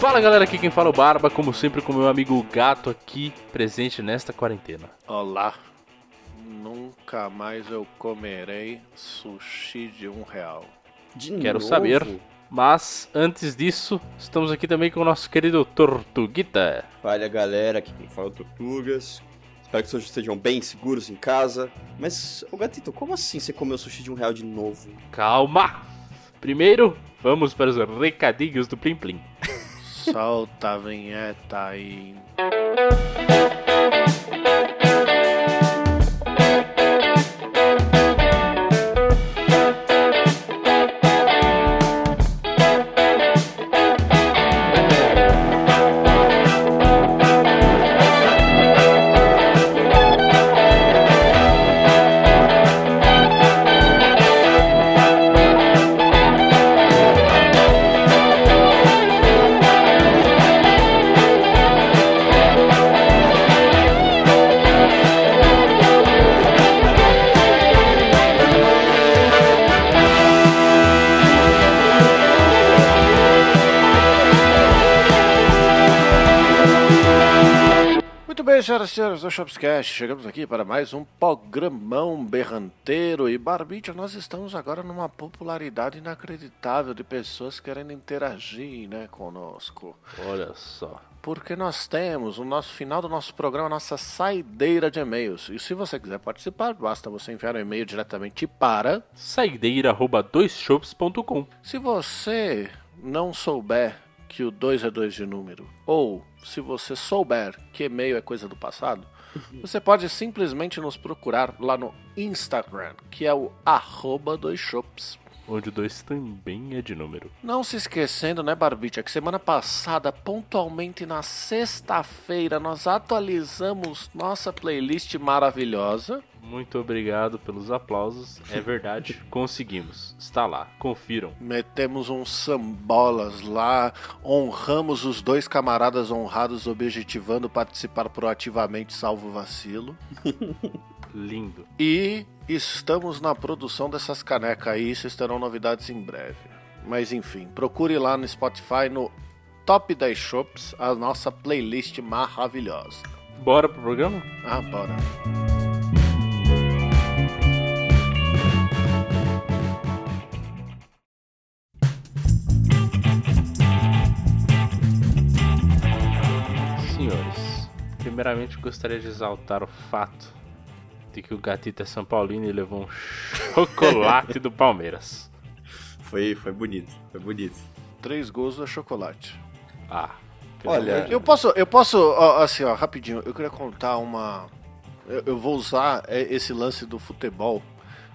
Fala galera, aqui quem fala é o Barba, como sempre com meu amigo Gato aqui presente nesta quarentena. Olá, nunca mais eu comerei sushi de um real. De Quero novo? saber. Mas antes disso, estamos aqui também com o nosso querido Tortuguita. Fala galera, aqui quem fala é o Tortugas. Espero que todos estejam bem seguros em casa. Mas, ô gatito, como assim você comeu sushi de um real de novo? Calma! Primeiro, vamos para os recadinhos do Plim Plim. Solta a vinheta aí. Senhoras e senhores do Shopscast, chegamos aqui para mais um programão berranteiro e Barbicha, nós estamos agora numa popularidade inacreditável de pessoas querendo interagir né, conosco. Olha só. Porque nós temos o nosso final do nosso programa, a nossa saideira de e-mails. E se você quiser participar, basta você enviar um e-mail diretamente para. Saideira.doisshops.com Se você não souber que o 2 é 2 de número, ou se você souber que e-mail é coisa do passado, você pode simplesmente nos procurar lá no Instagram, que é o arroba dois shops. Onde o 2 também é de número. Não se esquecendo, né, Barbicha, que semana passada, pontualmente na sexta-feira, nós atualizamos nossa playlist maravilhosa. Muito obrigado pelos aplausos. É verdade, conseguimos. Está lá, confiram. Metemos uns sambolas lá, honramos os dois camaradas honrados, objetivando participar proativamente, salvo vacilo. Lindo. E estamos na produção dessas canecas aí, vocês terão novidades em breve. Mas enfim, procure lá no Spotify, no Top 10 Shops, a nossa playlist maravilhosa. Bora pro programa? Ah, bora. Primeiramente gostaria de exaltar o fato de que o gatito é São Paulino e levou um chocolate do Palmeiras. Foi, foi bonito, foi bonito. Três gols do chocolate. Ah, Olha, de Eu posso, eu posso, ó, assim, ó, rapidinho, eu queria contar uma. Eu, eu vou usar é, esse lance do futebol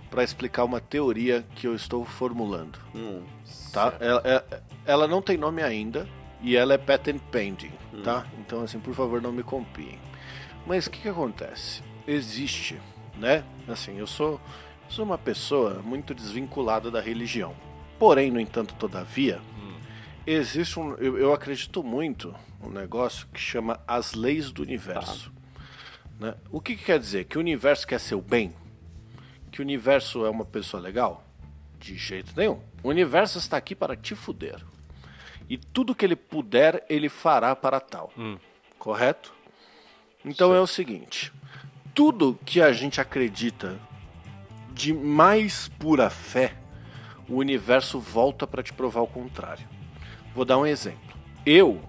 para explicar uma teoria que eu estou formulando, Hum, tá? Ela, é- ela não tem nome ainda e ela é patent pending, tá? Então, assim, por favor, não me copiem. Mas o que que acontece? Existe, né? Assim, eu sou, sou uma pessoa muito desvinculada da religião. Porém, no entanto, todavia, existe um. Eu, eu acredito muito um negócio que chama as leis do universo. Né? O que, que quer dizer? Que o universo quer seu bem? Que o universo é uma pessoa legal? De jeito nenhum. O universo está aqui para te fuder. E tudo que ele puder, ele fará para tal. Hum. Correto? Então é o seguinte: tudo que a gente acredita de mais pura fé, o universo volta para te provar o contrário. Vou dar um exemplo. Eu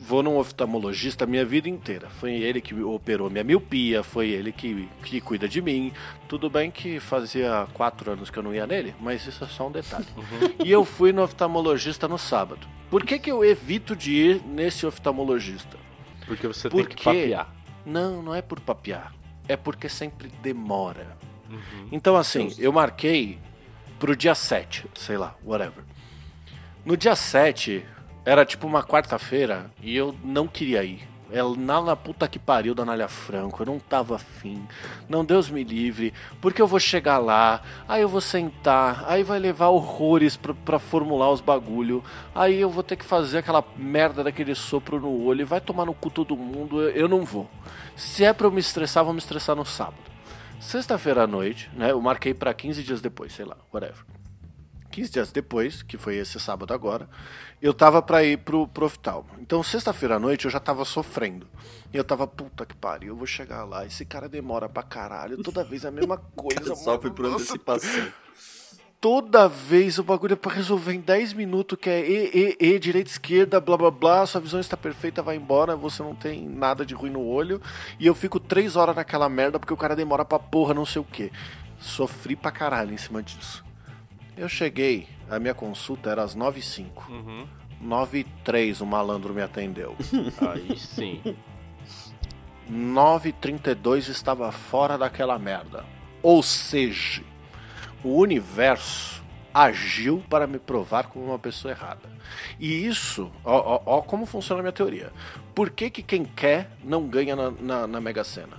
vou num oftalmologista a minha vida inteira. Foi ele que operou minha miopia, foi ele que, que cuida de mim. Tudo bem que fazia quatro anos que eu não ia nele, mas isso é só um detalhe. E eu fui no oftalmologista no sábado. Por que, que eu evito de ir nesse oftalmologista? Porque você Por tem que quê? papear. Não, não é por papear. É porque sempre demora. Uhum. Então, assim, eu marquei pro dia 7, sei lá, whatever. No dia 7, era tipo uma quarta-feira e eu não queria ir. É lá na puta que pariu da Anália Franco, eu não tava afim. Não, Deus me livre, porque eu vou chegar lá, aí eu vou sentar, aí vai levar horrores pra, pra formular os bagulho, aí eu vou ter que fazer aquela merda daquele sopro no olho, vai tomar no cu todo mundo, eu, eu não vou. Se é pra eu me estressar, vou me estressar no sábado. Sexta-feira à noite, né? Eu marquei pra 15 dias depois, sei lá, whatever. 15 dias depois, que foi esse sábado agora, eu tava pra ir pro, pro oftalmo. Então, sexta-feira à noite, eu já tava sofrendo. E eu tava, puta que pariu, eu vou chegar lá. Esse cara demora pra caralho. Toda vez a mesma coisa. Sofre por antecipação. Toda vez o bagulho é pra resolver em 10 minutos, que é E, E, E, direita, esquerda, blá blá blá, sua visão está perfeita, vai embora, você não tem nada de ruim no olho. E eu fico 3 horas naquela merda porque o cara demora pra porra, não sei o que. Sofri pra caralho em cima disso. Eu cheguei, a minha consulta era às 9 h 05 Uhum. 9 h 03 o malandro me atendeu. Aí sim. 9 h 32 estava fora daquela merda. Ou seja, o universo agiu para me provar como uma pessoa errada. E isso, ó, ó, ó como funciona a minha teoria. Por que, que quem quer não ganha na, na, na Mega Sena?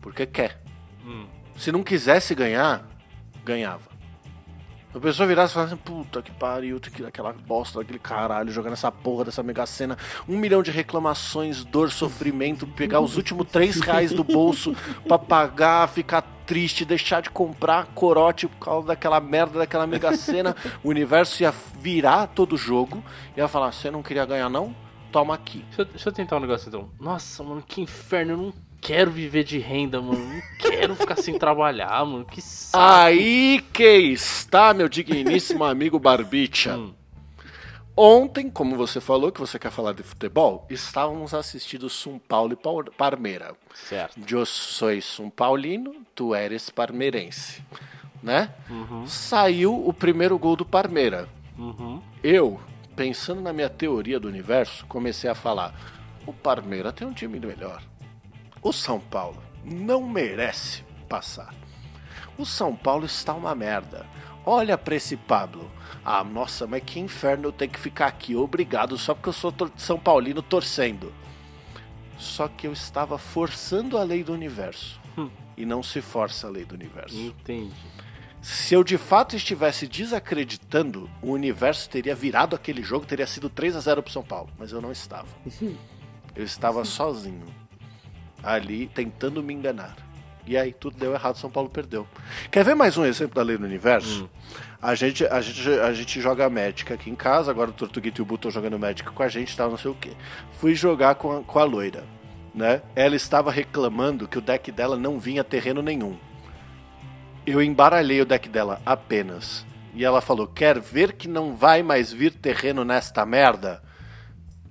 Porque quer. Hum. Se não quisesse ganhar, ganhava. A pessoa virasse e falasse assim, puta que pariu, aquela bosta daquele caralho, jogando essa porra dessa mega cena, um milhão de reclamações, dor, sofrimento, pegar os últimos três reais do bolso pra pagar, ficar triste, deixar de comprar corote por causa daquela merda daquela mega cena. o universo ia virar todo jogo, ia falar, você não queria ganhar não? Toma aqui. Deixa eu, deixa eu tentar um negócio então. Nossa, mano, que inferno. Eu não quero viver de renda, mano. Não quero ficar sem trabalhar, mano. Que saco. Aí que está, meu digníssimo amigo Barbicha. Hum. Ontem, como você falou que você quer falar de futebol, estávamos assistindo São Paulo e Parmeira. Certo. Eu sou São Paulino, tu eres parmeirense, né? Uhum. Saiu o primeiro gol do Parmeira. Uhum. Eu, pensando na minha teoria do universo, comecei a falar: o Parmeira tem um time melhor. O São Paulo não merece passar. O São Paulo está uma merda. Olha pra esse Pablo. Ah, nossa, mas que inferno eu tenho que ficar aqui. Obrigado, só porque eu sou São Paulino torcendo. Só que eu estava forçando a lei do universo. E não se força a lei do universo. Entendi. Se eu de fato estivesse desacreditando, o universo teria virado aquele jogo, teria sido 3 a 0 pro São Paulo, mas eu não estava. Eu estava sozinho, ali tentando me enganar. E aí tudo deu errado, São Paulo perdeu. Quer ver mais um exemplo da lei do universo? A, gente, a, gente, a gente joga Magic aqui em casa, agora o Tortuguito e o Bu estão jogando Magic com a gente, tal, não sei o que. Fui jogar com a, com a loira, né? Ela estava reclamando que o deck dela não vinha terreno nenhum. Eu embaralhei o deck dela apenas. E ela falou: Quer ver que não vai mais vir terreno nesta merda?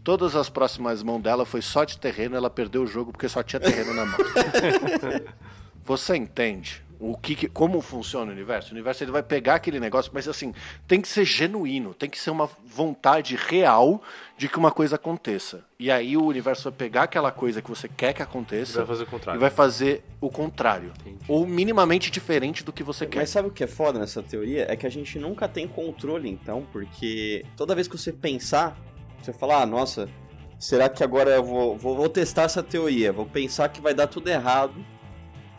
Todas as próximas mãos dela foi só de terreno, ela perdeu o jogo porque só tinha terreno na mão. Você entende o que, que- como funciona o universo? O universo ele vai pegar aquele negócio, mas assim, tem que ser genuíno, tem que ser uma vontade real de que uma coisa aconteça. E aí o universo vai pegar aquela coisa que você quer que aconteça vai fazer o e contrário. vai fazer o contrário. Entendi. Ou minimamente diferente do que você quer. Mas sabe o que é foda nessa teoria? É que a gente nunca tem controle, então, porque toda vez que você pensar, você fala, ah, nossa, será que agora eu vou, vou, vou testar essa teoria? Vou pensar que vai dar tudo errado,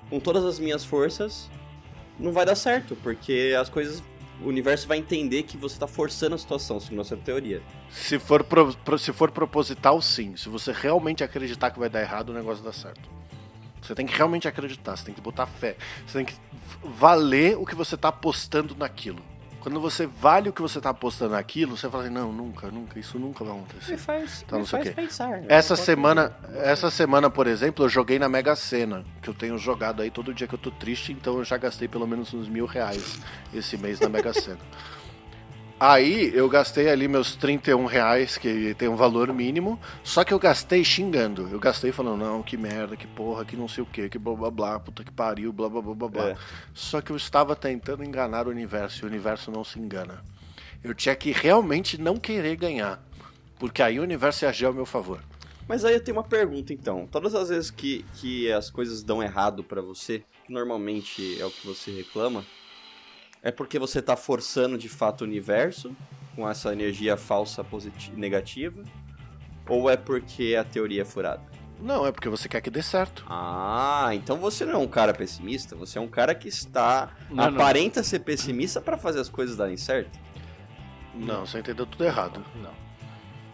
com todas as minhas forças, não vai dar certo, porque as coisas. O universo vai entender que você tá forçando a situação, segundo essa teoria. Se for, pro- pro- se for proposital, sim. Se você realmente acreditar que vai dar errado, o negócio dá certo. Você tem que realmente acreditar, você tem que botar fé. Você tem que valer o que você tá apostando naquilo. Quando você vale o que você tá apostando naquilo, você fala assim, não, nunca, nunca, isso nunca vai acontecer. faz, Tá, não sei o quê. pensar. Essa semana, essa semana, por exemplo, eu joguei na Mega Sena, que eu tenho jogado aí todo dia que eu tô triste, então eu já gastei pelo menos uns mil reais esse mês na Mega Sena. Aí eu gastei ali meus 31 reais, que tem um valor mínimo, só que eu gastei xingando. Eu gastei falando, não, que merda, que porra, que não sei o que, que blá blá blá, puta que pariu, blá blá blá blá blá. É. Só que eu estava tentando enganar o universo, e o universo não se engana. Eu tinha que realmente não querer ganhar, porque aí o universo ia agir ao meu favor. Mas aí eu tenho uma pergunta então. Todas as vezes que, que as coisas dão errado pra você, que normalmente é o que você reclama, é porque você tá forçando de fato o universo com essa energia falsa positiva, negativa? Ou é porque a teoria é furada? Não, é porque você quer que dê certo. Ah, então você não é um cara pessimista, você é um cara que está Não, não. aparenta ser pessimista pra fazer as coisas darem certo. Não, você entendeu tudo errado. Não.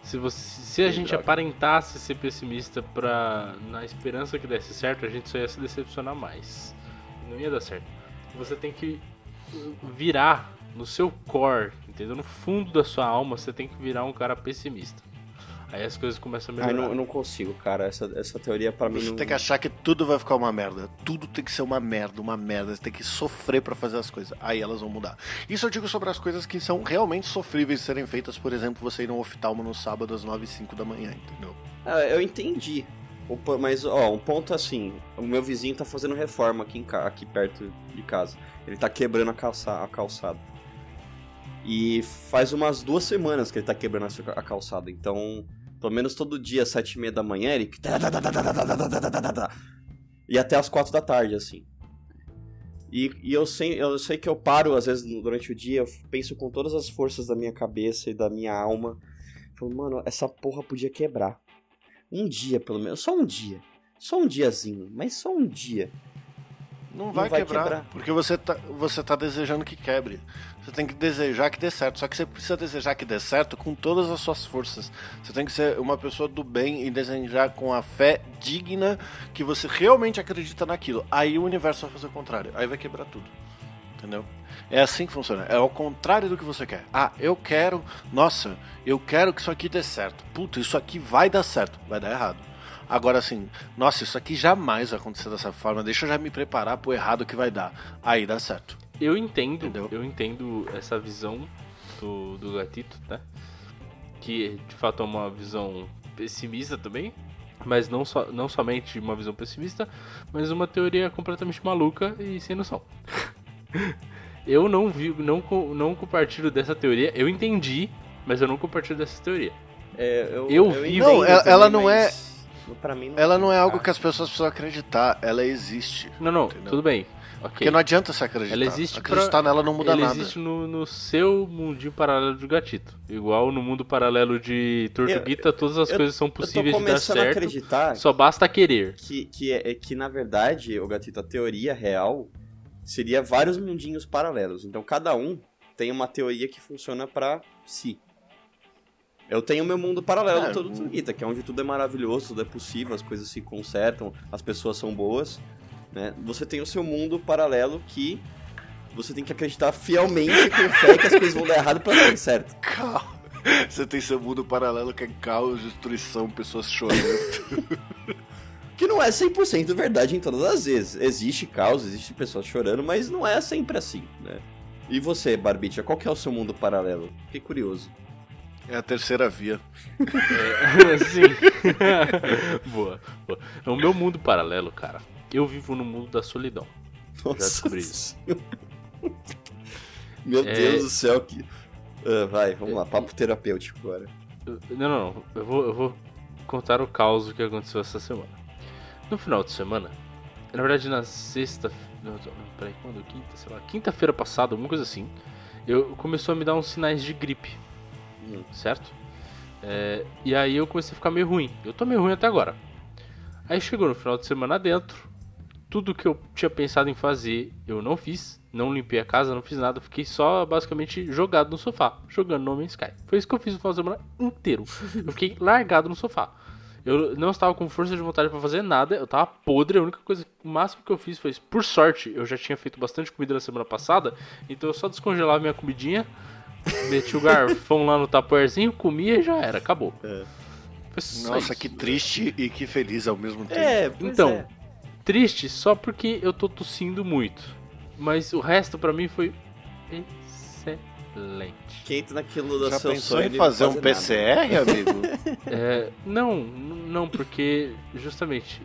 Se, você, se a Que gente droga. aparentasse ser pessimista pra, na esperança que desse certo, a gente só ia se decepcionar mais. Não ia dar certo. Você tem que virar no seu core, entendeu? No fundo da sua alma, você tem que virar um cara pessimista. Aí as coisas começam a Ai, melhorar. não, eu não consigo, cara. Essa, essa teoria pra mim Você não. tem que achar que tudo vai ficar uma merda. Tudo tem que ser uma merda, uma merda. Você tem que sofrer pra fazer as coisas. Aí elas vão mudar. Isso eu digo sobre as coisas que são realmente sofríveis de serem feitas. Por exemplo, você ir no oftalmo no sábado às 9 e 5 da manhã, entendeu? Ah, eu entendi. Mas, ó, um ponto assim, o meu vizinho tá fazendo reforma aqui, em ca- aqui perto de casa. Ele tá quebrando a, calça... a calçada. E faz umas duas semanas que ele tá quebrando a calçada. Então, pelo menos todo dia, às sete e meia da manhã, ele... E até às quatro da tarde, assim. E, e eu, sei, eu sei que eu paro, às vezes, durante o dia, eu penso com todas as forças da minha cabeça e da minha alma. Falo, mano, essa porra podia quebrar. Um dia, pelo menos. Só um dia. Só um diazinho, mas só um dia. Não vai, vai quebrar, quebrar. porque você tá, você tá desejando que quebre. Você tem que desejar que dê certo. Só que você precisa desejar que dê certo com todas as suas forças. Você tem que ser uma pessoa do bem e desejar com a fé digna que você realmente acredita naquilo. Aí o universo vai fazer o contrário. Aí vai quebrar tudo. Entendeu? É assim que funciona. É ao contrário do que você quer. Ah, eu quero. Nossa, eu quero que isso aqui dê certo. Puta, isso aqui vai dar certo. Vai dar errado. Agora assim, nossa, isso aqui jamais vai acontecer dessa forma. Deixa eu já me preparar pro errado que vai dar. Aí dá certo. Eu entendo, Entendeu? eu entendo essa visão do, do gatito, né? Que de fato é uma visão pessimista também, mas não, só, não somente uma visão pessimista, mas uma teoria completamente maluca e sem noção. eu não vi, não, não compartilho dessa teoria, eu entendi, mas eu não compartilho dessa teoria. É, eu, Eu vi- Não, ela- também, ela não mas Pra mim não Ela não é algo Ah, que as pessoas precisam acreditar. Ela existe. Não, não, Entendeu? tudo bem. Ok. Porque não adianta você acreditar. Ela existe pra- Acreditar nela não muda Ele nada. existe no, no seu mundinho paralelo de gatito. Igual no mundo paralelo de Tortuguita, todas as eu- coisas são Eu tô possíveis de dar começando a certo. acreditar Só basta querer. que, que, é, é que, na verdade, o Gatito, a teoria real seria vários mundinhos paralelos. Então, cada um tem uma teoria que funciona pra si. Eu tenho meu mundo paralelo É, todo. Tortuguita, que é onde tudo é maravilhoso, tudo é possível, as coisas se consertam, as pessoas são boas. Né? Você tem o seu mundo paralelo que você tem que acreditar fielmente com fé que as coisas vão dar errado pra dar certo. Caos. Você tem seu mundo paralelo que é caos, destruição, pessoas chorando. Que não é 100% verdade em todas as vezes. Existe caos, existe pessoas chorando, mas não é sempre assim, né? E você, Barbicha, qual que é o seu mundo paralelo? Fiquei curioso. é a terceira via. É, Sim. boa, boa. No meu mundo paralelo, cara, eu vivo no mundo da solidão. Nossa descobri isso. Meu É. Deus do céu, que... Ah, vai, vamos lá, papo terapêutico agora. Não, não, não. Eu vou, eu vou contar o caos que aconteceu essa semana. No final de semana, na verdade na sexta. Não, peraí, quando? Quinta, sei lá. Quinta-feira passada, alguma coisa assim. Eu começou a me dar uns sinais de gripe. Hum. certo? É, e aí eu comecei a ficar meio ruim. Eu tô meio ruim até agora. Aí chegou no final de semana dentro, tudo que eu tinha pensado em fazer eu não fiz. Não limpei a casa, não fiz nada. Fiquei só basicamente jogado no sofá, jogando No Man's Sky. Foi isso que eu fiz no final de semana inteiro. Eu fiquei largado no sofá. Eu não estava com força de vontade pra fazer nada, eu tava podre. A única coisa, o máximo que eu fiz foi, por sorte, eu já tinha feito bastante comida na semana passada, então eu só descongelava minha comidinha, meti o garfão lá no tapoerzinho, comia e já era, acabou. É. Nossa, isso. que triste e que feliz ao mesmo tempo. É, Então, é. triste só porque eu tô tossindo muito. Mas o resto pra mim foi excelente. Que entra naquilo do Já seu pensou sonho em fazer um nada. PCR, amigo? É, não, não, porque justamente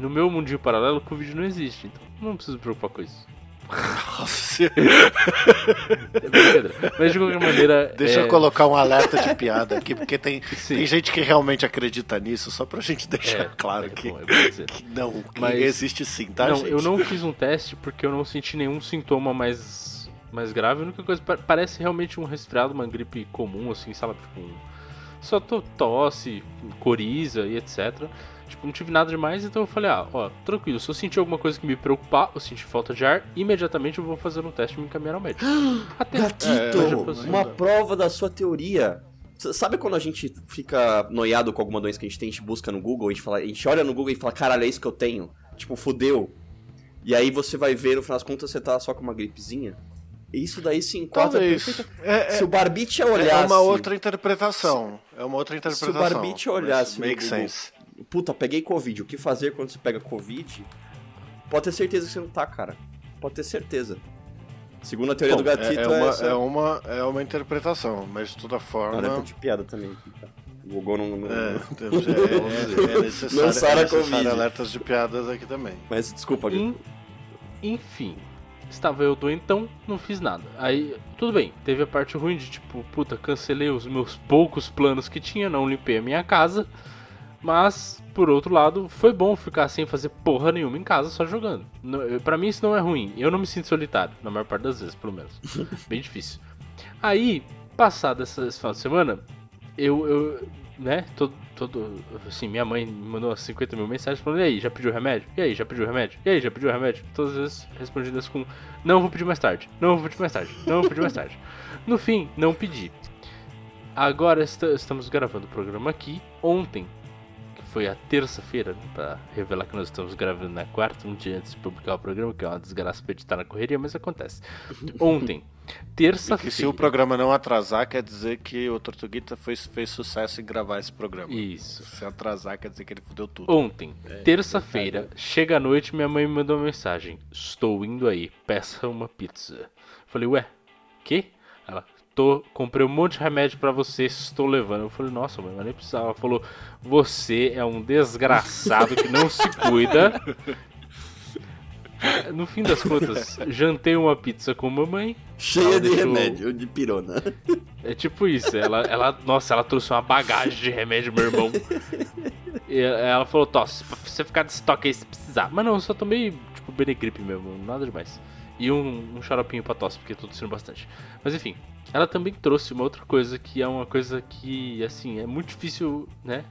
no meu mundinho paralelo o Covid não existe, então não preciso me preocupar com isso. Nossa, É. Mas de qualquer maneira. deixa é, eu colocar um alerta de piada aqui, porque tem, tem gente que realmente acredita nisso, só pra gente deixar É, claro é que, bom, é que não, que Mas- existe sim, tá, não, gente? eu não fiz um teste porque eu não senti nenhum sintoma mais, mais grave. A única coisa pa- parece realmente um resfriado, uma gripe comum, assim, sabe? Tipo, um- só to- tosse, coriza e etc. Tipo, não tive nada demais, então eu falei, ah, ó, tranquilo, se eu sentir alguma coisa que me preocupar, eu sentir falta de ar, imediatamente eu vou fazer um teste e me encaminhar ao médico. Até Gatito, É, uma prova da sua teoria. Sabe quando a gente fica noiado com alguma doença que a gente tem, a gente busca no Google, a gente, fala, a gente olha no Google e fala, caralho, é isso que eu tenho? Tipo, fudeu. E aí você vai ver, no final das contas, você tá só com uma gripezinha. Isso daí se enquadra Talvez. perfeita- É, Se é, o Barbicha é olhasse. uma outra interpretação. É uma outra Se o interpretação. Barbicha mas olhasse Make Google, sense. Puta, peguei Covid. O que fazer quando você pega Covid? Pode ter certeza que você não tá, cara. Pode ter certeza. Segundo a teoria Bom, do gatito, é, é, é uma, essa... é, uma, é uma interpretação, mas de toda forma. Tá de piada também. O Google não... não- É, não- é, é, é necessário, Lançaram é a necessário Covid. alertas de piadas aqui também. Mas desculpa, En- Enfim, estava eu doentão, não fiz nada. Aí, tudo bem, teve a parte ruim de tipo, puta, cancelei os meus poucos planos que tinha, não limpei a minha casa. Mas, por outro lado, foi bom ficar sem fazer porra nenhuma em casa, só jogando. Pra mim isso não é ruim. Eu não me sinto solitário, na maior parte das vezes, pelo menos. Bem difícil. Aí, passado essa- esse final de semana, eu, eu né, todo, todo, assim, minha mãe me mandou umas 50 mil mensagens falando, e aí, já pediu remédio? E aí, já pediu remédio? E aí, já pediu remédio? Todas as vezes respondidas com, não, vou pedir mais tarde, não, vou pedir mais tarde, não, vou pedir mais tarde. No fim, não pedi. Agora esta- estamos gravando o programa aqui, ontem, foi a terça-feira, né, pra revelar que nós estamos gravando na quarta, um dia antes de publicar o programa, que é uma desgraça pra editar na correria, mas acontece. Ontem, que se o terça-feira... programa não atrasar, quer dizer que o Tortuguita fez, fez sucesso em gravar esse programa. Isso. Se atrasar, quer dizer que ele fudeu tudo. Ontem, terça-feira, chega à noite, minha mãe me mandou uma mensagem. Estou indo aí, peça uma pizza. Falei, ué, que? Ela, tô, comprei um monte de remédio pra você, estou levando. Eu falei, nossa, mãe, mas nem precisava. Ela falou, você é um desgraçado que não se cuida. No fim das contas, jantei uma pizza com mamãe. Cheia de deixou- remédio, de pirona. É tipo isso, ela, ela, nossa, ela trouxe uma bagagem de remédio, meu irmão. E ela falou, tosse, pra você ficar de estoque aí se precisar. Mas não, eu só tomei, tipo, Benegripe mesmo, nada demais. E um, um xaropinho pra tosse, porque tô tossindo bastante. Mas enfim, ela também trouxe uma outra coisa que é uma coisa que, assim, é muito difícil, né?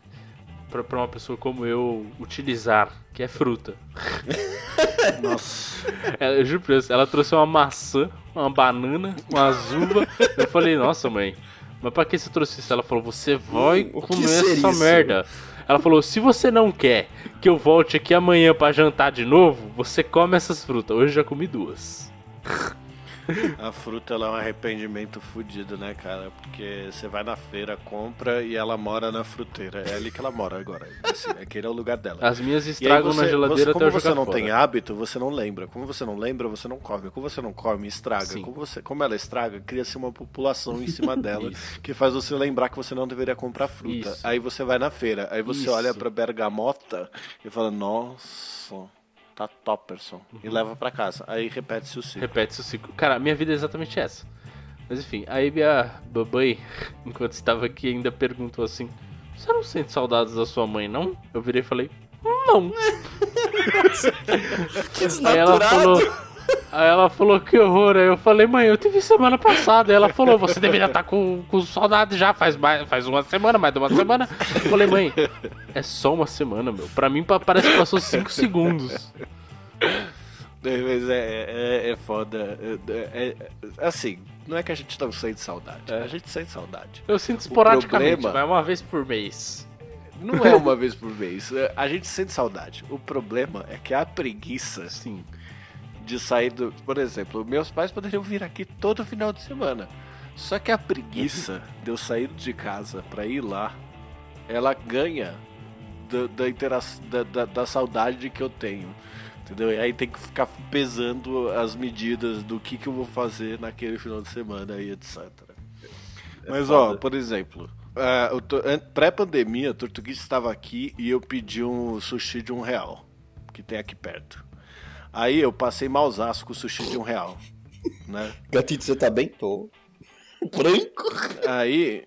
Pra, pra uma pessoa como eu utilizar, que é fruta. Nossa. Ela, eu juro pra você, ela trouxe uma maçã, uma banana, uma uva. Eu falei, nossa mãe, mas pra que você trouxe isso? Ela falou, você vai que comer essa isso? merda. Ela falou, se você não quer que eu volte aqui amanhã pra jantar de novo, você come essas frutas. Hoje eu já comi duas. A fruta ela é um arrependimento fudido, né, cara? Porque você vai na feira, compra e ela mora na fruteira. É ali que ela mora agora. Assim, aquele é o lugar dela. As minhas estragam você- na geladeira você- como você não fora. tem hábito, você não lembra. Como você não lembra, você não come. Como você não come, estraga. Sim. Como, você, como ela estraga, cria-se uma população em cima dela que faz você lembrar que você não deveria comprar fruta. Isso. Aí você vai na feira, aí você Isso. olha pra bergamota e fala, nossa, tá topperson. E Uhum. leva pra casa. Aí repete-se o ciclo. Repete-se o ciclo. Cara, minha vida é exatamente essa. Mas enfim, aí minha babãe, enquanto estava aqui, ainda perguntou assim: Você não sente saudades da sua mãe, não? Eu virei e falei: Não. Que Aí ela falou. Aí ela falou que horror. Aí eu falei, mãe, eu te vi semana passada. Aí ela falou, você deveria estar com, com saudade já, faz, mais, faz uma semana, mais de uma semana. Eu falei, mãe, é só uma semana, meu. Pra mim pa- parece que passou 5 segundos. É, Mas é, é, é foda. É, é- assim, não é que a gente não sente saudade. É. A gente sente saudade. Eu sinto esporadicamente, problema- vai uma vez por mês. Não é uma vez por mês. É, A gente sente saudade. O problema é que a preguiça Sim. De sair do. Por exemplo, meus pais poderiam vir aqui todo final de semana. Só que a preguiça de eu sair de casa pra ir lá, ela ganha da, da, intera- da, da, da saudade que eu tenho. Entendeu? E aí tem que ficar pesando as medidas do que, que eu vou fazer naquele final de semana e etc. Mas ó, foda. por exemplo, an- pré-pandemia, o Tortuguês estava aqui e eu pedi um sushi de um real, que tem aqui perto. Aí eu passei mausaço com o sushi de um real, né? Gatito, você tá bem? Tô. Branco? Aí,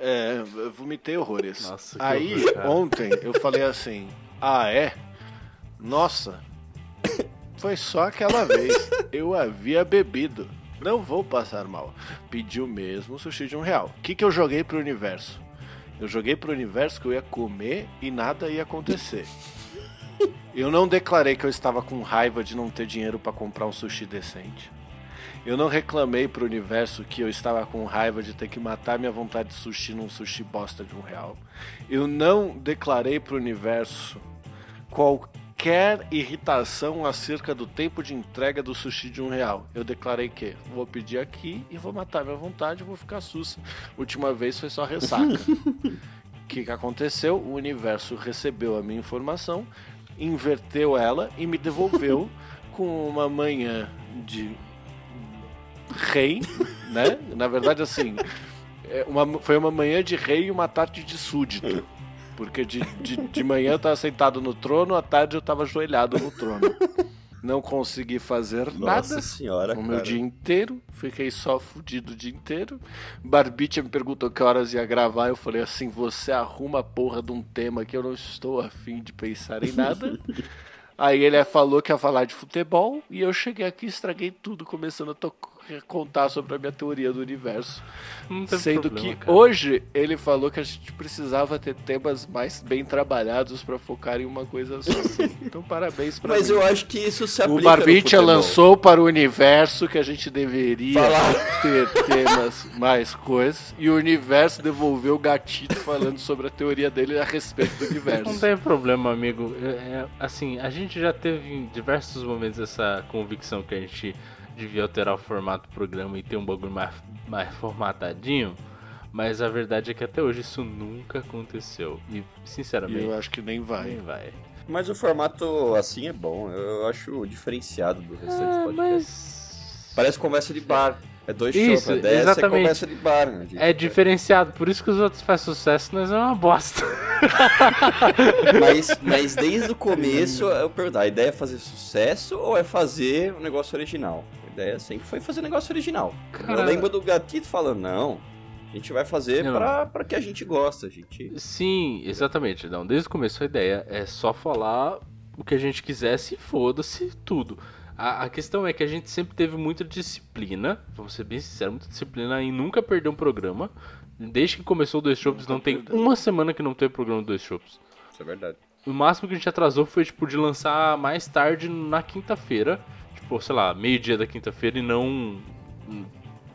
é, eu vomitei horrores. Nossa, Aí, horror, ontem, eu falei assim: Ah, é? Nossa, foi só aquela vez. Eu havia bebido. Não vou passar mal. Pedi o mesmo sushi de um real. O que, que eu joguei pro universo? Eu joguei pro universo que eu ia comer e nada ia acontecer. Eu não declarei que eu estava com raiva de não ter dinheiro para comprar um sushi decente. Eu não reclamei pro universo que eu estava com raiva de ter que matar minha vontade de sushi num sushi bosta de um real. Eu não declarei pro universo qual qualquer irritação acerca do tempo de entrega do sushi de um real. Eu declarei que vou pedir aqui e vou matar minha vontade, vou ficar sussa. Última vez foi só ressaca. O que, que aconteceu? O universo recebeu a minha informação, inverteu ela e me devolveu com uma manhã de rei, né? Na verdade, assim, é uma, foi uma manhã de rei e uma tarde de súdito. Porque de, de, de manhã eu tava sentado no trono, à tarde eu tava ajoelhado no trono. Não consegui fazer Nossa nada senhora, cara. meu dia inteiro. Fiquei só fudido o dia inteiro. Barbicha me perguntou que horas ia gravar. Eu falei assim: você arruma a porra de um tema que eu não estou afim de pensar em nada. Aí ele falou que ia falar de futebol. E eu cheguei aqui e estraguei tudo, começando a to- contar sobre a minha teoria do universo. Não Sendo problema, que cara. hoje ele falou que a gente precisava ter temas mais bem trabalhados pra focar em uma coisa só. Então parabéns pra Mas mim. eu acho que isso se aplica O Barbicha lançou para o universo que a gente deveria Falar. ter temas mais coisas. E o universo devolveu o gatito falando sobre a teoria dele a respeito do Não universo. tem problema, amigo. É, é, assim, a gente já teve em diversos momentos essa convicção que a gente devia alterar o formato do programa e ter um bagulho mais, mais formatadinho. Mas a verdade é que até hoje isso nunca aconteceu. E, E sinceramente, eu acho que nem vai. nem vai. Mas o formato assim é bom. Eu acho diferenciado do restante Ah, podcasts. mas. Parece conversa de bar. É dois Isso, shows, a ideia é ser exatamente. conversa de bar. Né? De- É diferenciado, por isso que os outros fazem sucesso, nós é uma bosta. Mas, mas desde o começo eu pergunto, a ideia é fazer sucesso ou é fazer um negócio original? Ideia sempre foi fazer negócio original. Cara- Eu lembro do Gatito falando, não, a gente vai fazer Não. pra, pra que a gente gosta, a gente... Sim, exatamente. Não, desde o começo a ideia é só falar o que a gente quisesse e foda-se tudo. A, a questão é que a gente sempre teve muita disciplina, vamos ser bem sinceros, muita disciplina em nunca perder um programa. Desde que começou o Dois Shops, Nunca não tem uma semana que não teve programa do Dois Shops. Isso é verdade. O máximo que a gente atrasou foi, tipo, de lançar mais tarde na quinta-feira. Tipo, sei lá, meio-dia da quinta-feira e não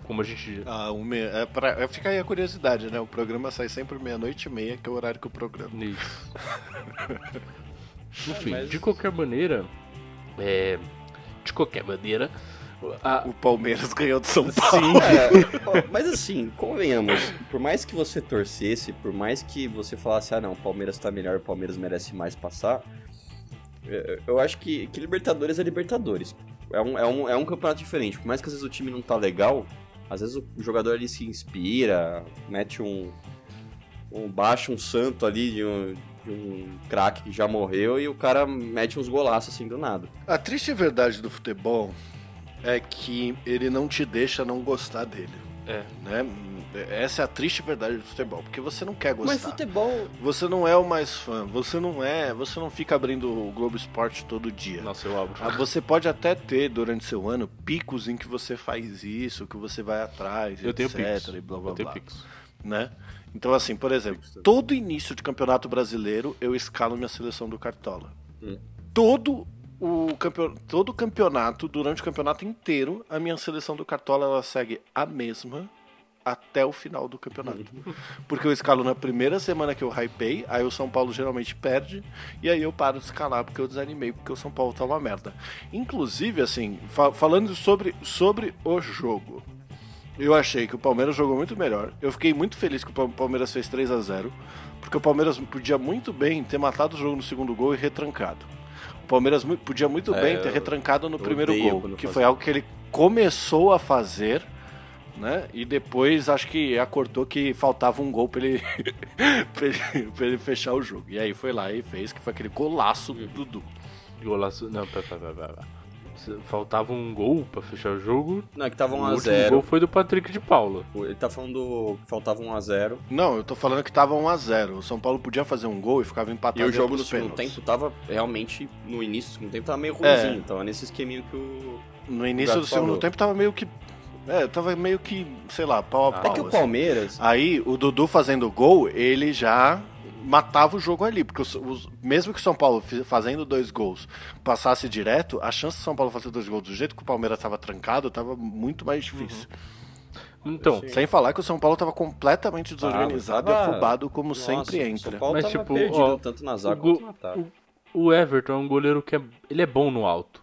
como a gente Ah, um me... é pra... é, Fica aí a curiosidade, né? O programa sai sempre meia-noite e meia, que é o horário que o programa. Isso. Enfim, mas- de qualquer maneira, é, de qualquer maneira, a- O Palmeiras ganhou do São Paulo. É, ó, mas assim, convenhamos, por mais que você torcesse, por mais que você falasse, ah não, o Palmeiras tá melhor, o Palmeiras merece mais passar, é, eu acho que, que Libertadores é Libertadores. É um, é, um, é um campeonato diferente. Por mais que às vezes o time não tá legal, às vezes o jogador ali se inspira, mete um. um baixa um santo ali de um, de um craque que já morreu e o cara mete uns golaços assim do nada. A triste verdade do futebol é que ele não te deixa não gostar dele. É. Né? Essa é a triste verdade do futebol, porque você não quer gostar. Mas futebol. Você não é o mais fã, você não é, você não fica abrindo o Globo Esporte todo dia. Nossa, eu abro. Ah, Você pode até ter durante seu ano picos em que você faz isso, que você vai atrás, eu tenho etc. pix. E blá blá Eu tenho blá. pix. Né? Então, assim, por exemplo, todo início de campeonato brasileiro eu escalo minha seleção do Cartola. Hum. Todo o campeonato, todo campeonato, durante o campeonato inteiro, a minha seleção do Cartola ela segue a mesma até o final do campeonato. Porque eu escalo na primeira semana que eu hypei, aí o São Paulo geralmente perde, e aí eu paro de escalar porque eu desanimei, porque o São Paulo tá uma merda. Inclusive, assim, fa- falando sobre, sobre o jogo. Eu achei que o Palmeiras jogou muito melhor. Eu fiquei muito feliz que o Pa- Palmeiras fez 3 a 0 porque o Palmeiras podia muito bem ter matado o jogo no segundo gol e retrancado. O Palmeiras podia muito É, bem ter retrancado no primeiro gol, que foi algo que ele começou a fazer, né? E depois acho que acordou que faltava um gol pra ele, pra ele, pra ele fechar o jogo. E aí foi lá e fez, que foi aquele golaço do Dudu. Golaço. Não, pera, pera, pera, pera. Faltava um gol pra fechar o jogo. Não, é que tava o 1x0. último gol foi do Patrick de Paula. Ele tá falando do- que faltava 1x0. Não, eu tô falando que tava 1 a 0 O São Paulo podia fazer um gol e ficava empatado E o jogo no segundo tempo tava realmente, no início do segundo tempo, tava meio É. ruimzinho. Tava nesse esqueminho que o. No início do segundo falou. tempo tava meio que. É, tava meio que, sei lá, pau a Ah, pau. É que o assim. Palmeiras. Aí o Dudu fazendo gol, ele já matava o jogo ali. Porque os- os- mesmo que o São Paulo fazendo dois gols passasse direto, a chance do São Paulo fazer dois gols do jeito que o Palmeiras tava trancado tava muito mais difícil. Então, Sim. Sem falar que o São Paulo tava completamente desorganizado tava- e afobado, como Nossa, sempre o entra. São Paulo Mas, tava tipo, perdido, ó, tanto na zaga o quanto o- o Everton é um goleiro que é, ele é bom no alto.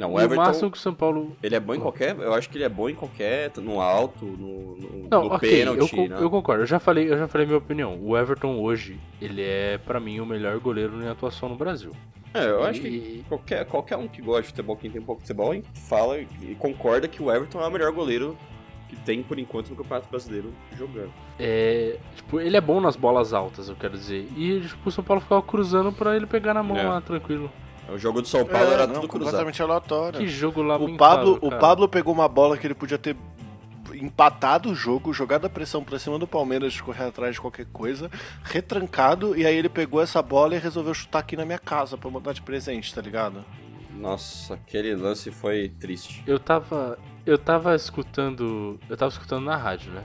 Não, o o Everton, máximo que o São Paulo. ele é bom em qualquer... Eu acho que ele é bom em qualquer... No alto, no, no, Não, no ok, eu, pênalti, con- né? eu concordo. Eu já falei, eu já falei minha opinião. O Everton hoje, ele é pra mim o melhor goleiro em atuação no Brasil. É, eu acho que qualquer, qualquer um que gosta de futebol, quem tem um pouco de futebol, hein, fala e concorda que o Everton é o melhor goleiro que tem, por enquanto, no Campeonato Brasileiro jogando. É, tipo, ele é bom nas bolas altas, eu quero dizer. E tipo, o São Paulo ficava cruzando pra ele pegar na mão É. lá, tranquilo. O jogo do São Paulo era não, tudo cruzado. completamente aleatório. Que jogo lá O Pablo, o Pablo pegou uma bola que ele podia ter empatado o jogo, jogado a pressão pra cima do Palmeiras de correr atrás de qualquer coisa, retrancado, e aí ele pegou essa bola e resolveu chutar aqui na minha casa pra mandar de presente, tá ligado? Nossa, aquele lance foi triste. Eu tava. Eu tava escutando. Eu tava escutando na rádio, né?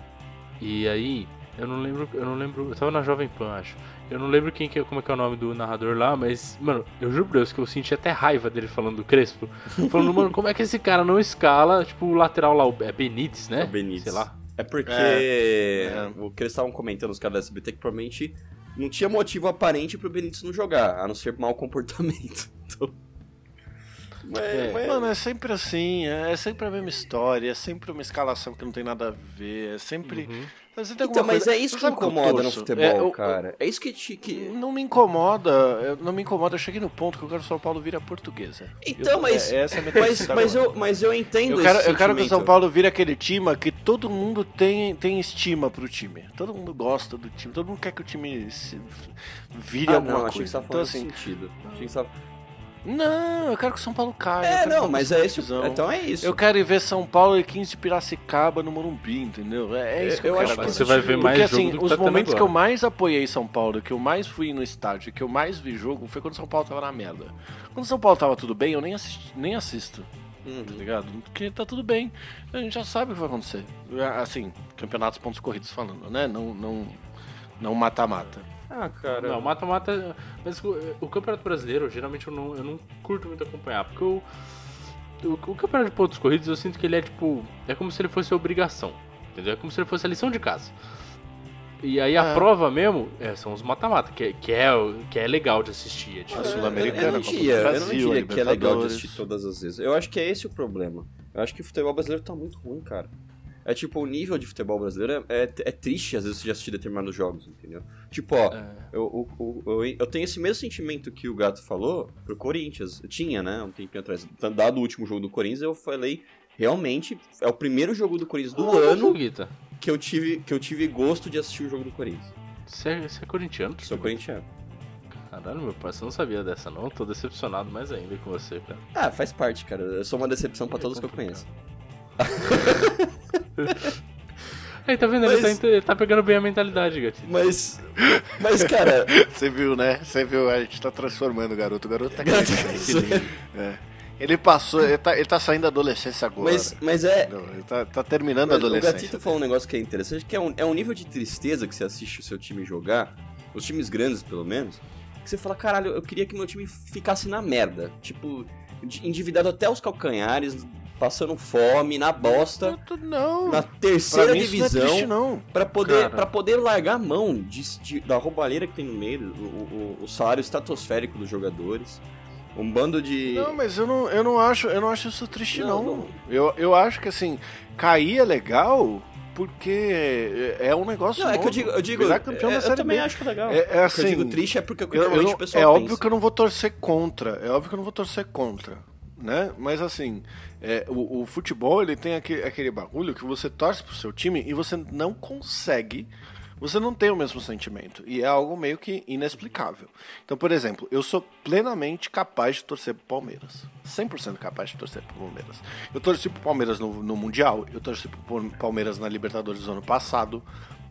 E aí, eu não lembro. Eu não lembro. Eu tava na Jovem Pan, acho. Eu não lembro quem que é, como é que é o nome do narrador lá, mas, mano, eu juro por Deus que eu senti até raiva dele falando do Crespo. Falando, mano, como é que esse cara não escala, tipo, o lateral lá, o é Benítez, né? O Benítez. Sei lá. É porque É, o que eles estavam comentando, os caras da SBT, que provavelmente não tinha motivo aparente pro Benítez não jogar, a não ser mau comportamento. Então... Mas, É. mas- Mano, é sempre assim, é sempre a mesma história, é sempre uma escalação que não tem nada a ver, é sempre. Uhum. Então, alguma mas coisa- é isso Você que eu incomoda no futebol, É, eu- cara. É isso que te. Que... Não me incomoda, eu- não me incomoda. Eu cheguei no ponto que eu quero que o São Paulo vire a portuguesa. Então, Eu- mas- é- essa é a minha Mas, mas, eu, mas eu entendo Eu quero, eu quero que o São. Paulo vire aquele time que todo mundo tem, tem estima pro time. Todo mundo gosta do time, todo mundo quer que o time se- vire Ah, alguma não, achei que você coisa. tava Então, assim, sentido. Achei que você tava... não, eu quero que o São Paulo caia. É, não, mas é isso. Então é isso. Eu quero ir ver São Paulo e 15 de Piracicaba no Morumbi, entendeu? É, é isso que eu, Eu acho que você vai ver mais Porque assim, os tá momentos que eu mais apoiei São Paulo, que eu mais fui no estádio, que eu mais vi jogo, foi quando o São Paulo tava na merda. Quando o São Paulo tava tudo bem, eu nem, assisti, nem assisto, Uhum. tá ligado? Porque tá tudo bem. A gente já sabe o que vai acontecer. Assim, campeonatos pontos corridos falando, né? Não não não mata-mata. Ah, cara. Não, mata-mata. Mas o, o Campeonato Brasileiro, geralmente eu não, eu não curto muito acompanhar, porque o, o, o Campeonato de Pontos Corridos eu sinto que ele é tipo. É como se ele fosse obrigação. Entendeu? É como se ele fosse a lição de casa. E aí a É. prova mesmo é, são os mata-mata, que, é- que, é, que é legal de assistir. É tipo, A Eu- Sul-Americana, eu, não diria, eu não Brasil, diria a que é legal de assistir todas as vezes. Eu acho que é esse o problema. Eu acho que o futebol brasileiro tá muito ruim, cara. É tipo, o nível de futebol brasileiro é, é triste às vezes já assistir determinados jogos, entendeu? Tipo, ó, é, eu, eu, eu, eu tenho esse mesmo sentimento que o Gato falou pro Corinthians. Eu tinha, né, um tempinho atrás. Dado o último jogo do Corinthians, eu falei, realmente, é o primeiro jogo do Corinthians do Ô, ano Guita, que eu, tive, que eu tive gosto de assistir o jogo do Corinthians. Você é, você é corintiano? Sou corintiano. Caralho, meu pai, você não sabia dessa não? Tô decepcionado mais ainda com você, cara. Ah, faz parte, cara. Eu sou uma decepção pra todos que eu conheço. Aí, tá vendo? Ele, Mas- tá, ele tá pegando bem a mentalidade, gatinho. Mas, mas cara, Você viu, né? Você viu, a gente tá transformando o garoto. O garoto tá Garoto- crescendo. É. Ele passou, ele tá, ele tá saindo da adolescência agora. mas, mas é. Ele tá, tá terminando a Mas o adolescência. Gatito falou um negócio que é interessante, que é um, é um nível de tristeza que você assiste o seu time jogar, os times grandes pelo menos, que você fala, caralho, eu queria que meu time ficasse na merda. Tipo, endividado até os calcanhares, passando fome, na bosta, Não, na terceira mim é triste, divisão, não. pra poder, pra poder largar a mão de- de- da roubalheira que tem no meio, o, o- o salário estratosférico dos jogadores, um bando de... Não, mas eu não, eu não acho, eu não acho isso triste Não, não. não. Eu, eu acho que assim, cair é legal porque é um negócio Não, é que eu novo. digo, eu digo Virar campeão é, da eu Série também B. acho legal. É- é O que assim, eu digo triste é porque Eu- eu é óbvio pensa. que eu não vou torcer contra. É óbvio que eu não vou torcer contra. Né? Mas assim, é, o, o futebol ele tem aquele, aquele bagulho que você torce pro seu time e você não consegue. Você não tem o mesmo sentimento. E é algo meio que inexplicável. Então, por exemplo, eu sou plenamente capaz de torcer pro Palmeiras. 100% capaz de torcer pro Palmeiras. Eu torci pro Palmeiras no, no Mundial, eu torci pro Palmeiras na Libertadores do ano passado,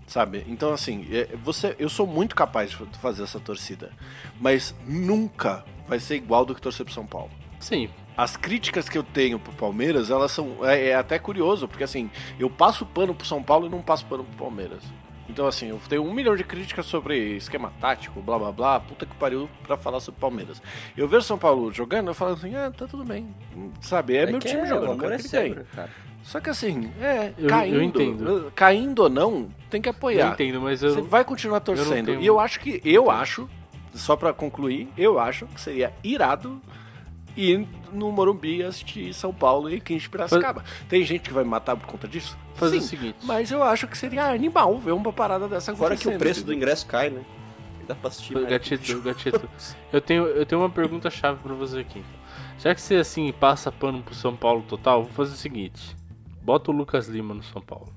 sabe? Então, assim, é, você, eu sou muito capaz de fazer essa torcida. Mas nunca vai ser igual do que torcer pro São Paulo. Sim, As críticas que eu tenho pro Palmeiras, elas são. É, é até curioso, porque assim, eu passo pano pro São Paulo e não passo pano pro Palmeiras. Então, assim, eu tenho um milhão de críticas sobre esquema tático, blá blá blá, puta que pariu pra falar sobre Palmeiras. Eu vejo São Paulo jogando, eu falo assim, ah, tá tudo bem. Sabe, é, meu que time o jogando, eu quero é que cego, cara. Só que assim, é, Eu- eu caindo, entendo. caindo ou não, tem que eu apoiar. entendo, mas Você eu. vai continuar torcendo. tenho- E eu acho que, eu acho só pra concluir, eu acho que seria irado ir no Morumbi assistir São Paulo e Quinche Piracicaba. Tem gente que vai me matar por conta disso? Fazer Sim, o seguinte. mas eu acho que seria animal ver uma parada dessa Fora que o preço do ingresso cai, né? Dá pra assistir. mais. Gatito, gatito. Eu tenho, eu tenho uma pergunta chave pra você aqui. Já que você assim passa pano pro São Paulo total, vou fazer o seguinte. Bota o Lucas Lima no São Paulo.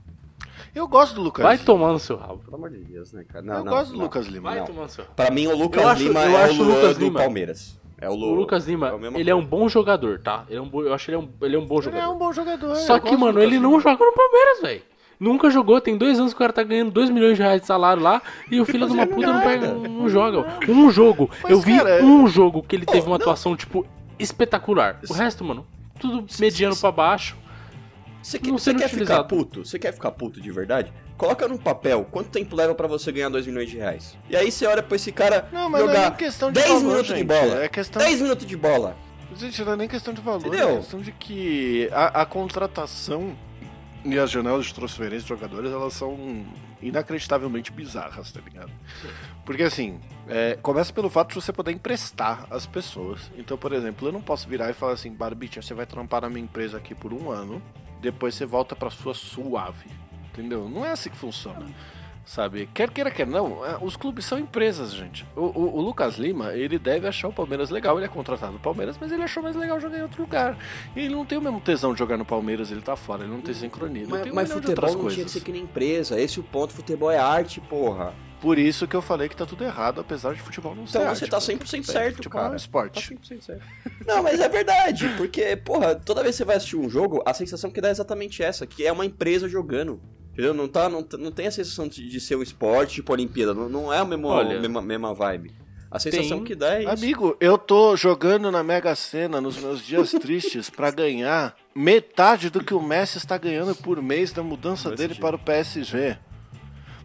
Eu gosto do Lucas Vai tomar no seu rabo. Pelo amor de Deus, né, cara? Não, Eu não, gosto do não. Lucas Lima. Vai tomar no seu rabo. Pra mim, o Lucas Eu acho- Lima eu é acho o o Luan Lucas do Lima- Palmeiras. É o, Lu... O Lucas Lima, é ele é um bom jogador, tá? Ele é um bo... Eu acho que ele é um, ele é um bom Ele jogador. é um bom jogador. Só que, mano, ele não joga no Palmeiras, velho. Nunca jogou, tem dois anos que o cara tá ganhando 2 milhões de reais de salário lá e o filho de uma puta não, pega, não joga. Um jogo, Mas, eu vi cara, um jogo que ele Oh, teve uma não. atuação, tipo, espetacular. O resto, mano, tudo mediano pra baixo. Você quer, não você sendo quer ficar puto? Você quer ficar puto de verdade? Coloca num papel quanto tempo leva pra você ganhar 2 milhões de reais. E aí você olha pra esse cara Não, mas não é jogar nem questão de 10 valor, minutos gente. de bola. É questão 10 minutos de bola. Gente, não é nem questão de valor, Entendeu? é questão de que a, a contratação e as janelas de transferência de jogadores, elas são inacreditavelmente bizarras, tá ligado? Porque assim, é, começa pelo fato de você poder emprestar as pessoas. Então, por exemplo, eu não posso virar e falar assim, Barbicha, você vai trampar na minha empresa aqui por um ano, depois você volta pra sua suave. Entendeu? Não é assim que funciona. Sabe? Quer queira, quer não, é, os clubes são empresas, gente. O, o- o Lucas Lima, ele deve achar o Palmeiras legal, ele é contratado no Palmeiras, mas ele achou mais legal jogar em outro lugar. E ele não tem o mesmo tesão de jogar no Palmeiras, ele tá fora, ele não tem sincronia. Mas, tem mas futebol não tinha que coisas. ser que nem empresa. Esse é o ponto. Futebol é arte, porra. Por isso que eu falei que tá tudo errado, apesar de futebol não ser Então você tá pô. 100% É, certo, futebol é cara. um esporte. Tá 100% certo. Não, mas é verdade. Porque, porra, toda vez que você vai assistir um jogo, a sensação que dá é exatamente essa. Que é uma empresa jogando. Entendeu? Não, tá, não, não tem a sensação de, de ser um esporte, tipo Olimpíada. Não, não é a mesma, Olha, a mesma, mesma vibe. A sensação tem- que dá é isso. Amigo, eu tô jogando na Mega Sena nos meus dias tristes pra ganhar metade do que o Messi está ganhando por mês da mudança PSG. dele para o PSG.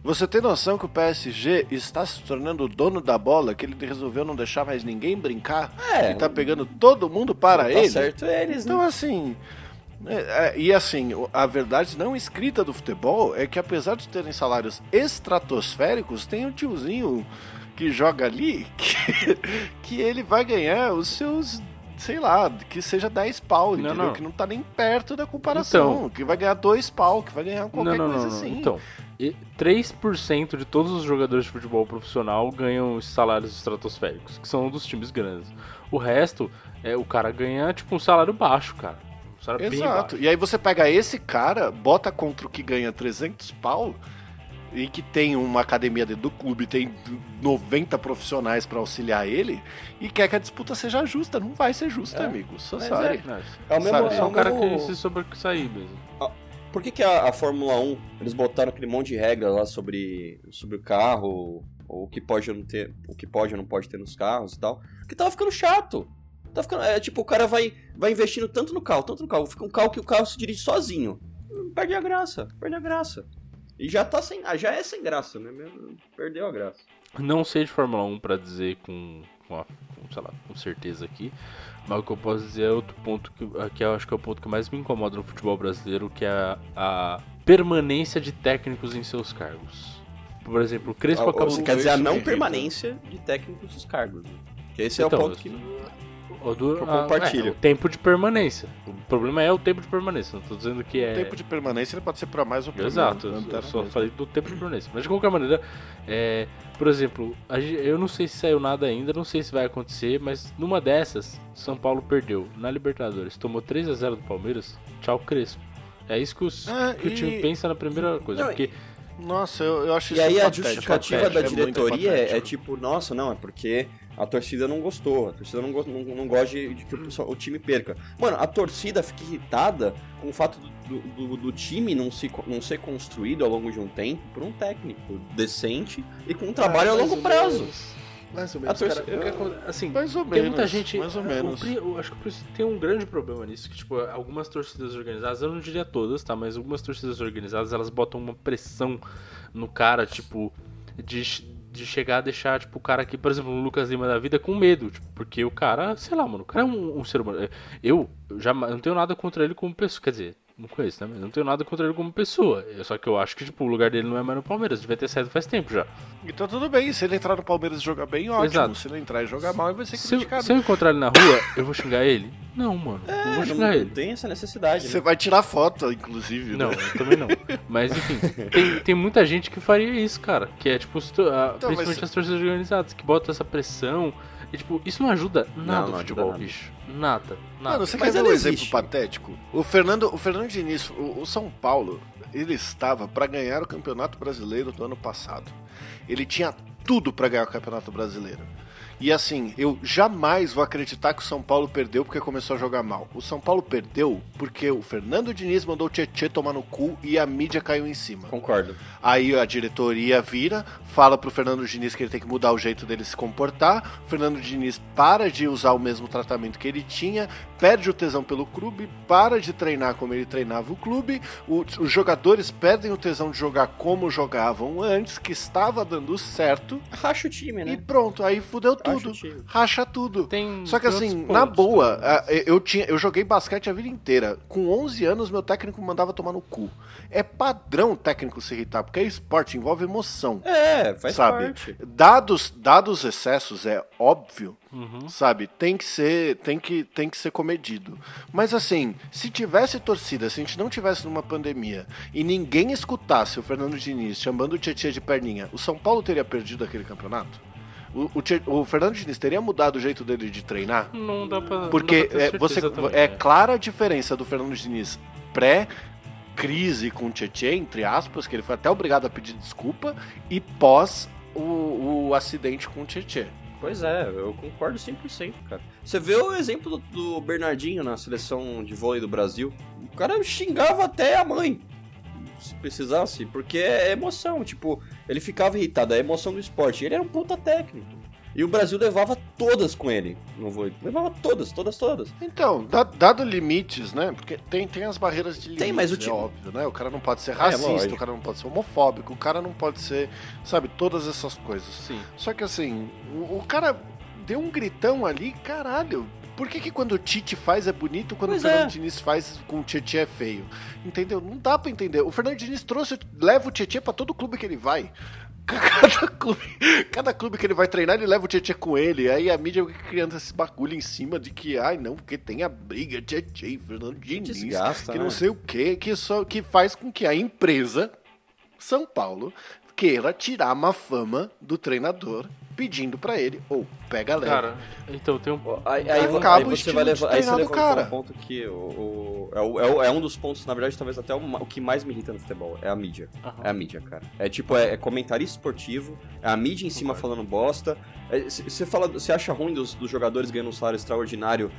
Você tem noção que o PSG está se tornando o dono da bola, que ele resolveu não deixar mais ninguém brincar É, e tá pegando todo mundo para tá ele? certo eles, né? Então, assim. é, é, e assim, a verdade não escrita do futebol é que apesar de terem salários estratosféricos, tem um tiozinho que joga ali que, que ele vai ganhar os seus, sei lá, que seja 10 pau, Não, entendeu? não. Que não tá nem perto da comparação. Então. que vai ganhar 2 pau, que vai ganhar qualquer não, não, coisa não, não. assim. Então, 3% de todos os jogadores de futebol profissional ganham os salários estratosféricos, que são dos times grandes. O resto, é o cara ganha tipo um salário baixo, cara. Um salário bem Exato. baixo. E aí você pega esse cara, bota contra o que ganha 300 pau e que tem uma academia dentro do clube, tem 90 profissionais pra auxiliar ele e quer que a disputa seja justa. Não vai ser justa, É. amigo. Só sorry. Não, É o mesmo, Sabe, é é o um cara que se sobressair mesmo. Por que, que a, a Fórmula 1, eles botaram aquele monte de regra lá sobre, sobre o carro, ou o que pode ou não ter, o que pode ou não pode ter nos carros e tal? Porque tava ficando chato. Tá ficando, é tipo, o cara vai, vai investindo tanto no carro, tanto no carro, fica um carro que o carro se dirige sozinho. Perde a graça, perde a graça. E já tá sem, ah, já é sem graça, né? Perdeu a graça. Não sei de Fórmula 1 pra dizer com, com, a- com, lá, com certeza aqui, mas o que eu posso dizer é outro ponto que, que eu acho que é o ponto que mais me incomoda no futebol brasileiro, que é a, a permanência de técnicos em seus cargos. Por exemplo, o Crespo ou acabou Você quer dizer a não permanência de técnicos dos cargos. Né? Que esse Então, é o ponto que. O do- eu ah, compartilho. é, o tempo de permanência. O problema é o tempo de permanência. Não tô dizendo que é. O tempo de permanência ele pode ser pra mais ou pra Exato, menos. eu não tá só mesmo. falei do tempo de permanência. Mas de qualquer maneira, é, por exemplo, a eu não sei se saiu nada ainda, não sei se vai acontecer, mas numa dessas, São Paulo perdeu na Libertadores, tomou 3 a 0 do Palmeiras, tchau Crespo. É isso que, os- Ah, que o time e- pensa na primeira coisa, Não, porque Nossa, eu, eu acho E isso aí a patético, justificativa patético, da é diretoria é, patético. tipo, nossa, não, é porque a torcida não gostou, a torcida não, go- não, não gosta de, de que o, pessoal- o time perca. Mano, a torcida fica irritada com o fato do, do, do time não, se, não ser construído ao longo de um tempo por um técnico decente e com um trabalho a Ah, mais longo ou prazo. menos. Mais ou A menos, torcida- cara. o que acon- assim, Mais ou Tem menos. muita gente. Mais ou o menos. Eu acho que o tem um grande problema nisso, que tipo, algumas torcidas organizadas, eu não diria todas, tá? Mas algumas torcidas organizadas, elas botam uma pressão no cara, tipo, de, de chegar a deixar, tipo, o cara aqui, por exemplo, o Lucas Lima da vida com medo, tipo, porque o cara, sei lá, mano, o cara é um, um ser humano. Eu, eu já não tenho nada contra ele como pessoa, quer dizer, Não conheço, né? Mas não tenho nada contra ele como pessoa. Eu- Só que eu acho que, tipo, o lugar dele não é mais no Palmeiras. Devia ter saído faz tempo já. Então tudo bem, se ele entrar no Palmeiras e jogar bem, ótimo. Exato. Se ele entrar e jogar mal, ele vai ser Se eu, criticado. se eu encontrar ele na rua, eu vou xingar ele? Não, mano. não vou É, não, xingar não ele. tem essa necessidade, Você né? vai tirar foto, inclusive. Não, né? eu também não. Mas enfim, tem, tem muita gente que faria isso, cara. Que é tipo, a- Então, mas- principalmente as torcidas organizadas, que botam essa pressão. E tipo, isso não ajuda nada não o ajuda futebol, nada. bicho. Nada, nada. Mano, você Mas quer ver um exemplo existe. patético? O Fernando, o Fernando Diniz, o, o São Paulo, ele estava para ganhar o Campeonato Brasileiro do ano passado. Ele tinha tudo para ganhar o Campeonato Brasileiro. E assim, eu jamais vou acreditar que o São Paulo perdeu porque começou a jogar mal. O São Paulo perdeu porque o Fernando Diniz mandou o Tietchan tomar no cu e a mídia caiu em cima. Concordo. Aí a diretoria vira, fala pro Fernando Diniz que ele tem que mudar o jeito dele se comportar. O Fernando Diniz para de usar o mesmo tratamento que ele tinha, perde o tesão pelo clube, para de treinar como ele treinava o clube. O- os jogadores perdem o tesão de jogar como jogavam antes, que estava dando certo. Racha o time, E né? pronto, aí fudeu tudo. Racha tudo. Tem, Só que assim, na pontos boa, eu, tinha, eu joguei basquete a vida inteira. Com 11 anos, meu técnico mandava tomar no cu. É padrão o técnico se irritar, porque é esporte, envolve emoção. É, faz sabe? parte. Dados, dados excessos, é óbvio, Uhum. sabe? Tem que ser, tem que, tem que ser comedido. Mas assim, se tivesse torcida, se a gente não tivesse numa pandemia e ninguém escutasse o Fernando Diniz chamando o Tietchan de perninha, o São Paulo teria perdido aquele campeonato? O, o, o Fernando Diniz teria mudado o jeito dele de treinar? Não dá pra. Porque não dá pra ter é, você, também, é né? clara a diferença do Fernando Diniz pré crise com o Tietchan, entre aspas, que ele foi até obrigado a pedir desculpa, e pós o, o acidente com o Tietchan. Pois é, eu concordo 100%, cara. Você vê o exemplo do, Bernardinho na seleção de vôlei do Brasil. O cara xingava até a mãe, se precisasse, porque é emoção. Tipo, ele ficava irritado, é emoção do esporte. Ele era um puta técnico. E o Brasil levava todas com ele no vôlei. Levava todas, todas, todas. Então, da- dado limites, né? Porque tem, tem as barreiras de limites, Tem, mas o é time- óbvio, né? O cara não pode ser racista, lógico. o cara não pode ser homofóbico, o cara não pode ser, sabe, todas essas coisas. Sim. Só que assim, o, o cara deu um gritão ali, caralho. Por que, que quando o Tite faz é bonito, quando Pois o Fernando é. Diniz faz com o Tietchan é feio? Entendeu? Não dá pra entender. O Fernando Diniz trouxe, leva o Tietchan pra todo clube que ele vai. Cada clube, cada clube que ele vai treinar, ele leva o Tietchan com ele. Aí a mídia criando esse bagulho em cima de que, ai não, porque tem a briga Tietchan Fernando Diniz, Desgasta, que né? não sei o que, que, só, que faz com que a empresa São Paulo queira tirar uma fama do treinador pedindo pra ele, ou pega leve. Cara, então tem um. Aí, Aí acaba aí o você vai levar. Aí você cara. um ponto que o, o- é, o- é é um dos pontos, na verdade, talvez até o, o que mais me irrita no futebol. É a mídia. Aham. É a mídia, cara. É tipo, é, é comentarista esportivo, é a mídia em cima Concordo. falando bosta. Você fala, você acha ruim dos, dos jogadores ganhando um salário extraordinário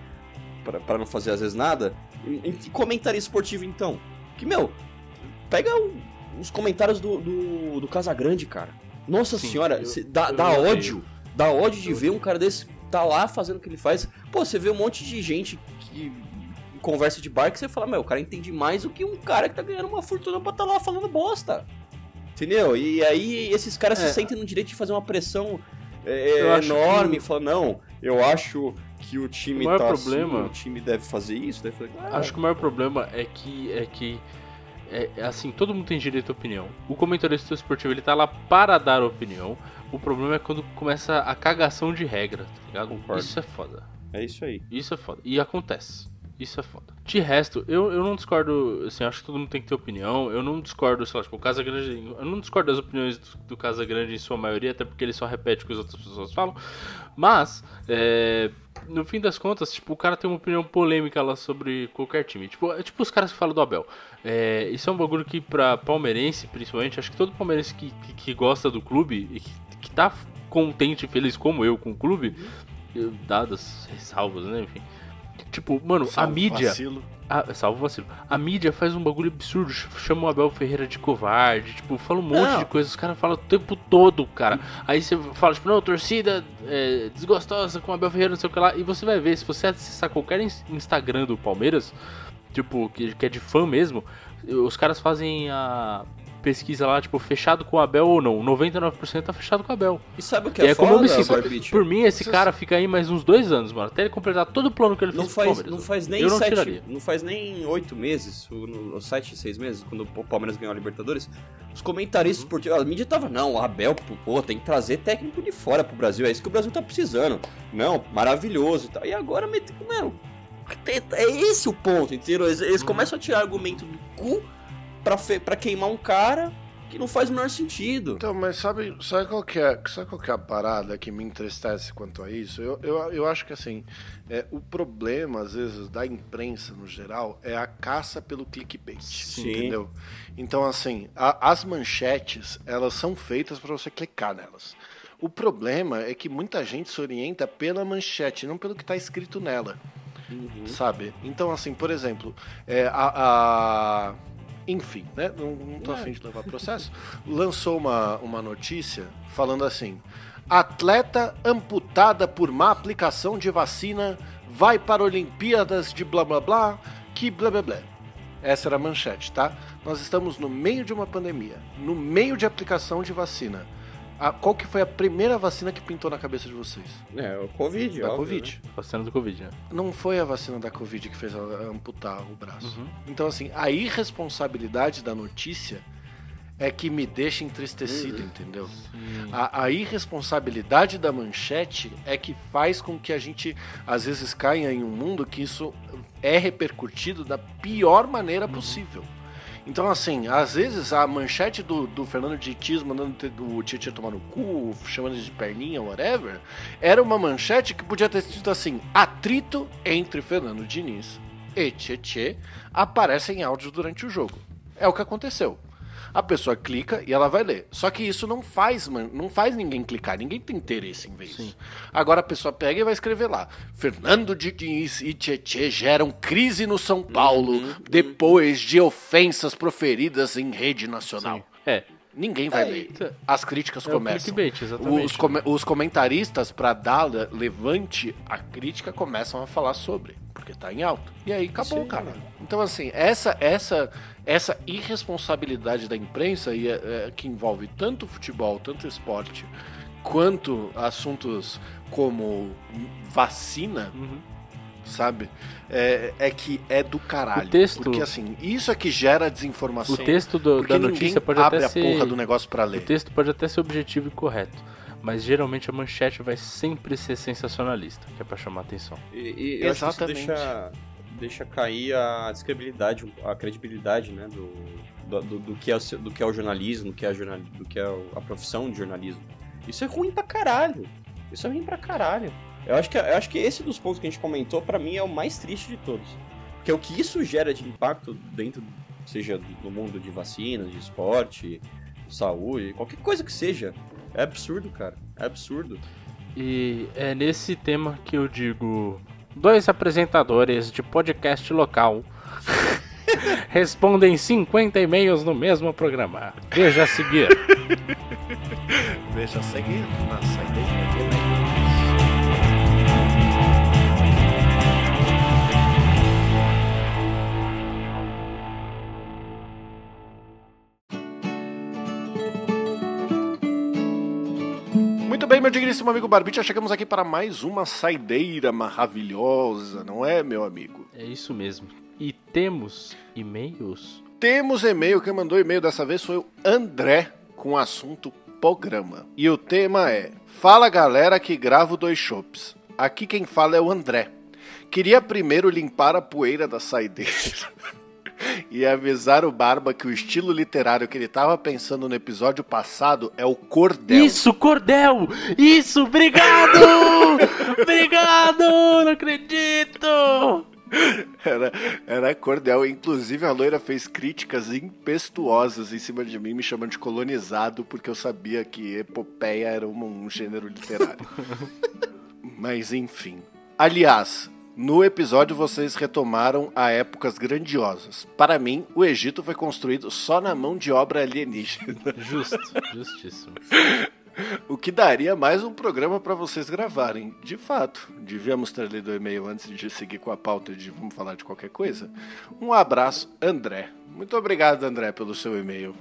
pra, pra não fazer às vezes nada? E, e comentarista esportivo então? Que, meu, pega o- os comentários do, do, do Casagrande, cara. Nossa Sim, senhora, eu- cê- dá, eu dá ódio. Dá ódio de Eu ver um cara desse tá lá fazendo o que ele faz. Pô, você vê um monte de gente que conversa de bar que você fala, meu, o cara entende mais do que um cara que tá ganhando uma fortuna pra tá lá falando bosta. Entendeu? E aí esses caras É. se sentem no direito de fazer uma pressão é, enorme, que- falar, não, eu acho que o time O maior tá problema- assim, o time deve fazer isso, deve fazer... Ah, Acho que o maior problema é que é que é, é assim, todo mundo tem direito à opinião. O comentarista esportivo ele tá lá para dar opinião. O problema é quando começa a cagação de regra, tá ligado? Concordo. Isso é foda. é isso aí. Isso é foda. E acontece. Isso é foda. De resto, eu, eu não discordo, assim, acho que todo mundo tem que ter opinião. Eu não discordo, sei lá, tipo, o Casa Grande. Eu não discordo das opiniões do, do Casa Grande em sua maioria, até porque ele só repete o que as outras pessoas falam. Mas, é, no fim das contas, tipo, o cara tem uma opinião polêmica lá sobre qualquer time. Tipo, é tipo os caras que falam do Abel. É, isso é um bagulho que pra palmeirense, principalmente, acho que todo palmeirense que, que, que gosta do clube e que, que tá contente e feliz como eu com o clube, dadas ressalvas, né, enfim. Tipo, mano, a Salvo mídia. vacilo. Ah, salvo vacilo. A mídia faz um bagulho absurdo, ch- chama o Abel Ferreira de covarde, tipo, fala um monte Não. de coisas, os caras falam o tempo todo, cara. Aí você fala, tipo, não, torcida é, desgostosa com o Abel Ferreira, não sei o que lá, e você vai ver, se você acessar qualquer ins- Instagram do Palmeiras, tipo, que, que é de fã mesmo, os caras fazem a, pesquisa lá, tipo, fechado com o Abel ou não. 99% tá fechado com o Abel. E sabe o que Que é, é como eu me foda, sinto. Barbite? Por mim, esse Vocês- cara fica aí mais uns dois anos, mano. Até ele completar todo o plano que ele Não fez faz, Palmeiras. não faz nem Eu não sete, tiraria. não faz nem oito meses, o- no, sete, seis meses, quando o Palmeiras ganhou a Libertadores, os comentaristas Uhum. a mídia tava, não, o Abel, pô, tem que trazer técnico de fora pro Brasil, é isso que o Brasil tá precisando. Não, maravilhoso e tal. E agora, mano, é esse o ponto, entendeu? Eles, eles Uhum. começam a tirar argumento do cu pra, queimar um cara que não faz o menor sentido. Então, mas sabe, sabe, qual que é, sabe qual que é a parada que me entristece quanto a isso? Eu, eu, eu acho que assim, é, o problema, às vezes, da imprensa no geral é a caça pelo clickbait. Sim. Entendeu? Então, assim, a- as manchetes, elas são feitas para você clicar nelas. O problema é que muita gente se orienta pela manchete, não pelo que está escrito nela sabe? Então, assim, por exemplo, é, a, a- Enfim, né? Não, não tô afim de levar processo. Lançou uma, uma notícia falando assim: atleta amputada por má aplicação de vacina vai para Olimpíadas de blá blá blá, que blá blá blá. Essa era a manchete, tá? Nós estamos no meio de uma pandemia, no meio de aplicação de vacina. A- qual que foi a primeira vacina que pintou na cabeça de vocês? É, o Covid, Da óbvio, Covid. Vacina do Covid, né? Não foi a vacina da Covid que fez ela amputar o braço. Uhum. Então, assim, a irresponsabilidade da notícia é que me deixa entristecido, Uhum. entendeu? A, a irresponsabilidade da manchete é que faz com que a gente, às vezes, caia em um mundo que isso é repercutido da pior maneira possível. Então, assim, às vezes a manchete do, do Fernando Diniz mandando o Tietchan tomar no cu, chamando de perninha, whatever, era uma manchete que podia ter sido assim: atrito entre Fernando Diniz e Tietchan aparecem áudios durante o jogo. É o que aconteceu. A pessoa clica e ela vai ler. Só que isso não faz, man- não faz ninguém clicar, ninguém tem interesse em ver isso. Agora a pessoa pega e vai escrever lá: Fernando Diniz e Tietchan geram crise no São Paulo depois de ofensas proferidas em rede nacional. É. Ninguém vai É, ler. As críticas É o começam. clickbait, exatamente. Os, come- os comentaristas, pra dar le- levante a crítica, começam a falar sobre, porque tá em alto. E aí acabou, Sim. cara. Então, assim, essa essa essa irresponsabilidade da imprensa e, é, é, que envolve tanto futebol, tanto esporte, quanto assuntos como vacina, Uhum. Sabe? É, é que é do caralho. O texto- Porque, assim, isso é que gera desinformação. O texto do- da notícia pode abre até a ser. porra do negócio pra O ler. texto pode até ser objetivo e correto. Mas geralmente a manchete vai sempre ser sensacionalista, que é pra chamar atenção. E, e Exatamente. isso deixa, deixa cair a descredibilidade, a credibilidade, né, do, do, do- do que, é o, do que é o jornalismo, do que é, a, jornal, do que é o- a profissão de jornalismo. Isso é ruim pra caralho. Isso é ruim pra caralho. Eu acho que, eu acho que esse dos pontos que a gente comentou, pra mim, é o mais triste de todos. Porque o que isso gera de impacto dentro, seja no mundo de vacinas, de esporte, saúde, qualquer coisa que seja, é absurdo, cara. É absurdo. E é nesse tema que eu digo: dois apresentadores de podcast local respondem 50 e-mails no mesmo programa. Veja a seguir. Veja a seguir na saideira Muito bem, meu digníssimo amigo Barbicha, chegamos aqui para mais uma saideira maravilhosa, não é, meu amigo? É isso mesmo. E temos e-mails? Temos e-mail, quem mandou e-mail dessa vez foi o André, com o assunto programa. E o tema é: Fala galera que gravo dois chopps. Aqui quem fala é o André. Queria primeiro limpar a poeira da saideira. E avisar o Barba que o estilo literário que ele tava pensando no episódio passado é o cordel. Isso, cordel! Isso, obrigado! obrigado! Não acredito! Era, era cordel. Inclusive, a loira fez críticas impetuosas em cima de mim, me chamando de colonizado, porque eu sabia que epopeia era um, um gênero literário. Mas, enfim. Aliás, no episódio vocês retomaram a épocas grandiosas. Para mim, o Egito foi construído só na mão de obra alienígena. Justo, justíssimo. O que daria mais um programa para vocês gravarem. De fato, devíamos ter lido o e-mail antes de seguir com a pauta de vamos falar de qualquer coisa. Um abraço, André. Muito obrigado, André, pelo seu e-mail.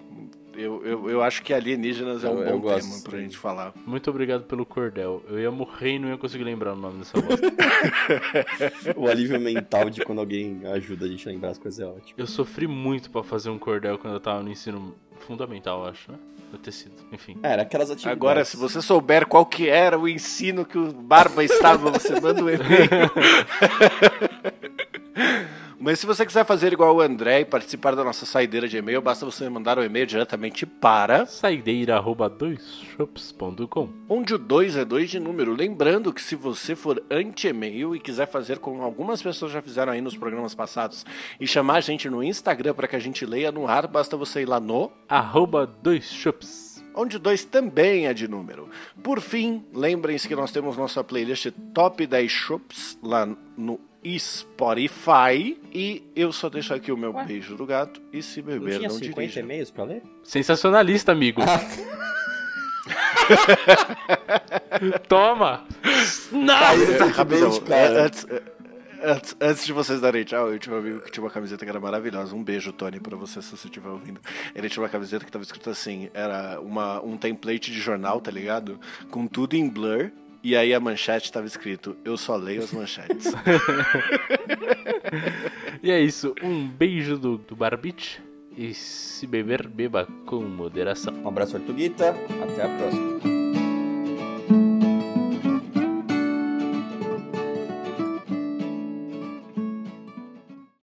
Eu, eu, eu acho que alienígenas é um Eu- eu bom gosto, tema pra sim. gente falar. Muito obrigado pelo cordel. Eu ia morrer e não ia conseguir lembrar o nome dessa bosta. O alívio mental de quando alguém ajuda a gente a lembrar as coisas é ótimo. eu sofri muito pra fazer um cordel quando eu tava no ensino fundamental, eu acho, né? Deve ter sido. Enfim. É, era aquelas atividades. Agora, se você souber qual que era o ensino que o Barba estava, você manda um e-mail. Mas se você quiser fazer igual o André e participar da nossa saideira de e-mail, basta você mandar o e-mail diretamente para Saideira arroba doisshops.com. onde o 2 é 2 de número. Lembrando que se você for anti-e-mail e quiser fazer como algumas pessoas já fizeram aí nos programas passados e chamar a gente no Instagram para que a gente leia no ar, basta você ir lá no Arroba doisshops. onde o 2 também é de número. Por fim, lembrem-se que nós temos nossa playlist Top 10 Shops lá no Spotify. E eu só deixo aqui o meu Ué? beijo do gato. E se Não beber, tinha não, 50 dirija. e-mails pra ler? Sensacionalista, amigo. Toma! Não! É, rapidão, é, Antes, é, antes- antes de vocês darem tchau, eu tinha um amigo que tinha uma camiseta que era maravilhosa. Um beijo, Tony, pra você se você estiver ouvindo. Ele tinha uma camiseta que tava escrito assim: era uma, um template de jornal, tá ligado? Com tudo em blur. E aí a manchete tava escrito: Eu só leio as manchetes. E é isso. Um beijo do, do Barbite. E se beber, beba com moderação. Um abraço, Artuguita. Até a próxima.